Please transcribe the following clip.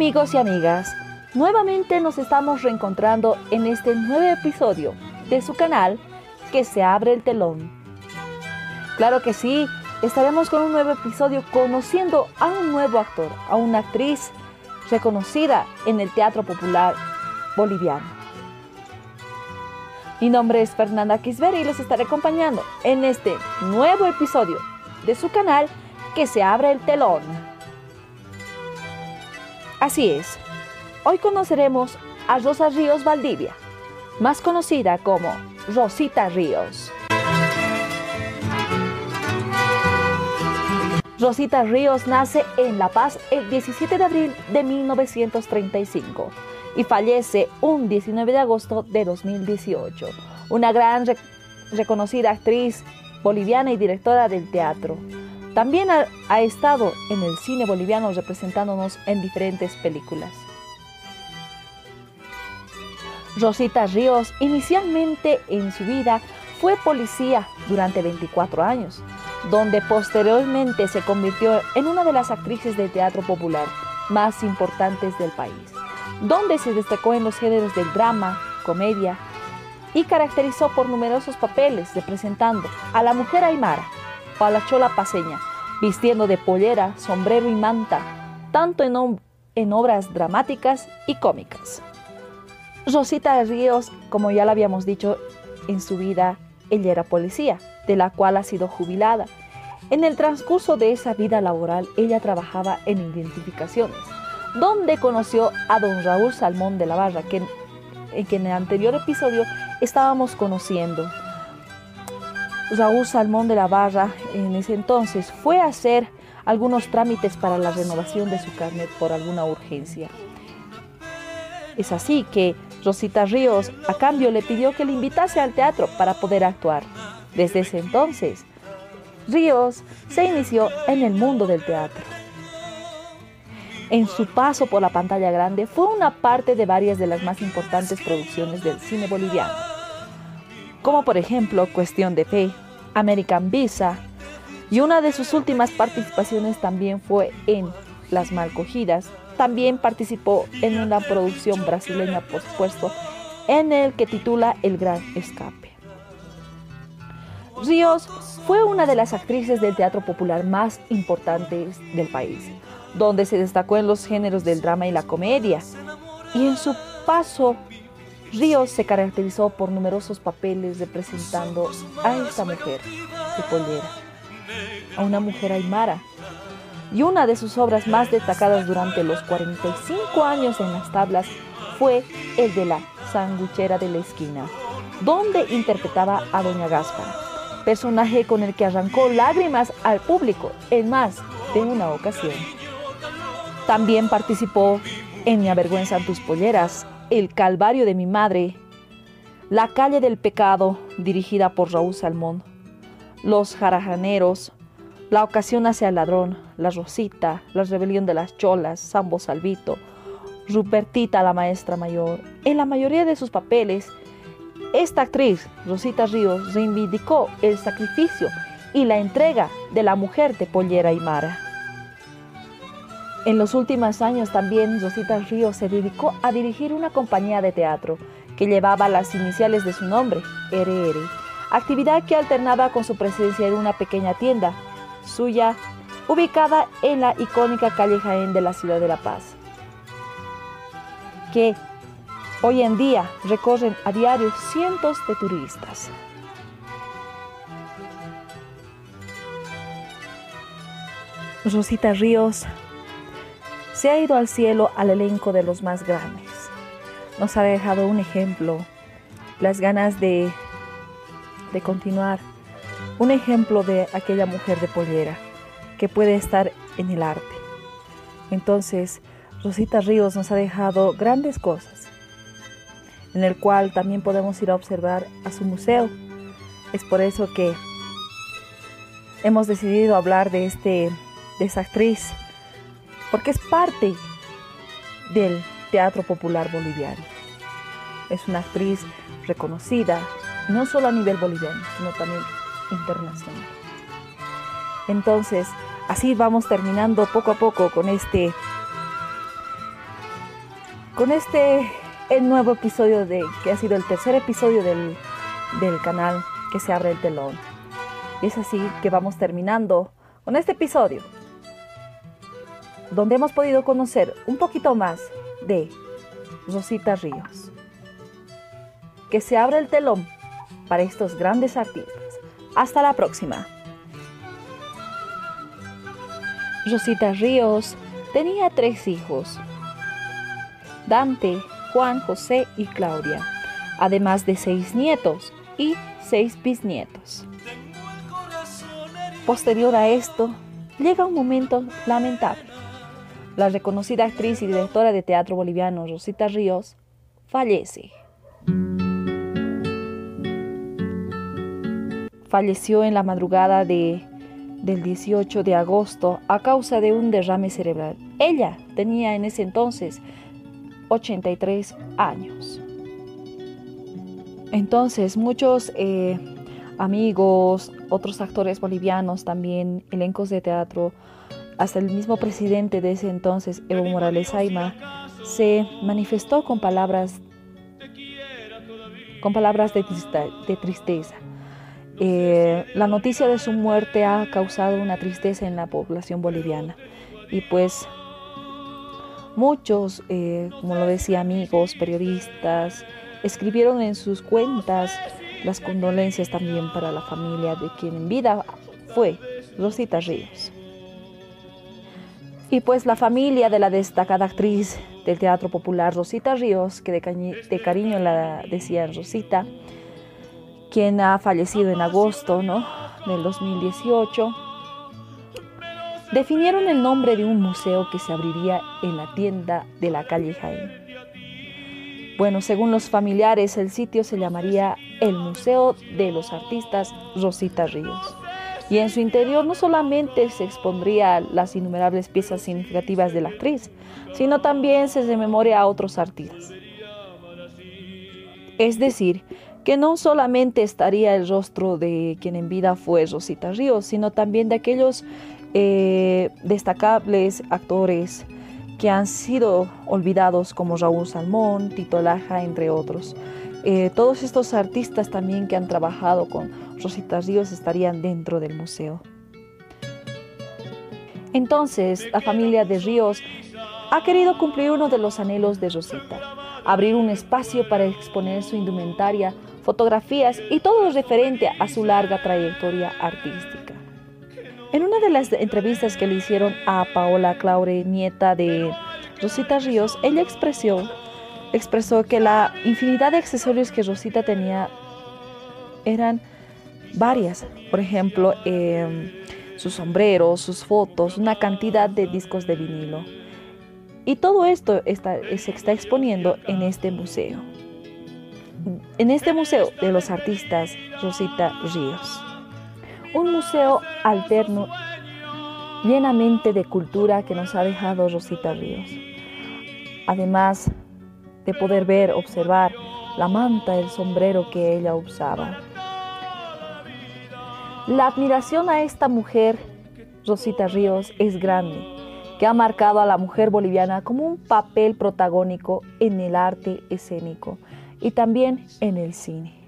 amigos y amigas, nuevamente nos estamos reencontrando en este nuevo episodio de su canal Que se abre el telón. Claro que sí, estaremos con un nuevo episodio conociendo a un nuevo actor, a una actriz reconocida en el teatro popular boliviano. Mi nombre es Fernanda Kisber y los estaré acompañando en este nuevo episodio de su canal Que se abre el telón. Así es, hoy conoceremos a Rosa Ríos Valdivia, más conocida como Rosita Ríos. Rosita Ríos nace en La Paz el 17 de abril de 1935 y fallece un 19 de agosto de 2018. Una gran reconocida actriz boliviana y directora del teatro. También ha, estado en el cine boliviano representándonos en diferentes películas. Rosita Ríos inicialmente en su vida fue policía durante 24 años, donde posteriormente se convirtió en una de las actrices de teatro popular más importantes del país, donde se destacó en los géneros del drama, comedia y caracterizó por numerosos papeles representando a la mujer aymara, chola paseña, vistiendo de pollera, sombrero y manta, tanto en, en obras dramáticas y cómicas. Rosita Ríos, como ya lo habíamos dicho, en su vida ella era policía, de la cual ha sido jubilada. En el transcurso de esa vida laboral, ella trabajaba en identificaciones, donde conoció a don Raúl Salmón de la Barra, que, que en el anterior episodio estábamos conociendo. Raúl Salmón de la Barra en ese entonces fue a hacer algunos trámites para la renovación de su carnet por alguna urgencia. Es así que Rosita Ríos a cambio le pidió que le invitase al teatro para poder actuar. Desde ese entonces, Ríos se inició en el mundo del teatro. En su paso por la pantalla grande fue una parte de varias de las más importantes producciones del cine boliviano como por ejemplo Cuestión de Fe, American Visa, y una de sus últimas participaciones también fue en Las Malcogidas. También participó en una producción brasileña, por supuesto, en el que titula El Gran Escape. Ríos fue una de las actrices del teatro popular más importantes del país, donde se destacó en los géneros del drama y la comedia. Y en su paso Ríos se caracterizó por numerosos papeles representando a esta mujer de pollera, a una mujer aymara. Y una de sus obras más destacadas durante los 45 años en las tablas fue el de la sanguchera de la esquina, donde interpretaba a Doña Gáspara, personaje con el que arrancó lágrimas al público en más de una ocasión. También participó en Mi avergüenza tus polleras, el Calvario de mi Madre, La Calle del Pecado, dirigida por Raúl Salmón, Los Jarajaneros, La Ocasión hacia el Ladrón, La Rosita, La Rebelión de las Cholas, Sambo Salvito, Rupertita la Maestra Mayor. En la mayoría de sus papeles, esta actriz, Rosita Ríos, reivindicó el sacrificio y la entrega de la mujer de Pollera y Mara. En los últimos años también Rosita Ríos se dedicó a dirigir una compañía de teatro que llevaba las iniciales de su nombre, RR, actividad que alternaba con su presencia en una pequeña tienda suya ubicada en la icónica calle Jaén de la ciudad de La Paz, que hoy en día recorren a diario cientos de turistas. Rosita Ríos se ha ido al cielo al elenco de los más grandes. Nos ha dejado un ejemplo, las ganas de, de continuar, un ejemplo de aquella mujer de pollera que puede estar en el arte. Entonces, Rosita Ríos nos ha dejado grandes cosas, en el cual también podemos ir a observar a su museo. Es por eso que hemos decidido hablar de, este, de esa actriz porque es parte del teatro popular boliviano. Es una actriz reconocida, no solo a nivel boliviano, sino también internacional. Entonces, así vamos terminando poco a poco con este con este el nuevo episodio de que ha sido el tercer episodio del, del canal que se abre el telón. Y es así que vamos terminando con este episodio donde hemos podido conocer un poquito más de Rosita Ríos. Que se abre el telón para estos grandes artistas. Hasta la próxima. Rosita Ríos tenía tres hijos. Dante, Juan, José y Claudia, además de seis nietos y seis bisnietos. Posterior a esto, llega un momento lamentable. La reconocida actriz y directora de teatro boliviano Rosita Ríos fallece. Falleció en la madrugada de, del 18 de agosto a causa de un derrame cerebral. Ella tenía en ese entonces 83 años. Entonces muchos eh, amigos, otros actores bolivianos también, elencos de teatro, hasta el mismo presidente de ese entonces, Evo Morales Aima, se manifestó con palabras, con palabras de, tristeza. Eh, la noticia de su muerte ha causado una tristeza en la población boliviana y pues Muchos, eh, como lo decía amigos, periodistas, escribieron en sus cuentas las condolencias también para la familia de quien en vida fue Rosita Ríos. Y pues la familia de la destacada actriz del teatro popular Rosita Ríos, que de, cariño la decían Rosita, quien ha fallecido en agosto ¿no? del 2018, definieron el nombre de un museo que se abriría en la tienda de la calle Jaén. Bueno, según los familiares, el sitio se llamaría el Museo de los Artistas Rosita Ríos. Y en su interior no solamente se expondría las innumerables piezas significativas de la actriz, sino también se rememoria a otros artistas. Es decir, que no solamente estaría el rostro de quien en vida fue Rosita Ríos, sino también de aquellos eh, destacables actores que han sido olvidados como Raúl Salmón, Tito Laja, entre otros. Eh, todos estos artistas también que han trabajado con Rosita Ríos estarían dentro del museo. Entonces, la familia de Ríos ha querido cumplir uno de los anhelos de Rosita, abrir un espacio para exponer su indumentaria, fotografías y todo lo referente a su larga trayectoria artística. En una de las entrevistas que le hicieron a Paola Claure, nieta de Rosita Ríos, ella expresó, expresó que la infinidad de accesorios que Rosita tenía eran varias. Por ejemplo, em, sus sombreros, sus fotos, una cantidad de discos de vinilo. Y todo esto se está exponiendo en este museo. En este museo de los artistas Rosita Ríos un museo alterno llenamente de cultura que nos ha dejado Rosita Ríos. Además de poder ver, observar la manta, el sombrero que ella usaba. La admiración a esta mujer, Rosita Ríos, es grande, que ha marcado a la mujer boliviana como un papel protagónico en el arte escénico y también en el cine.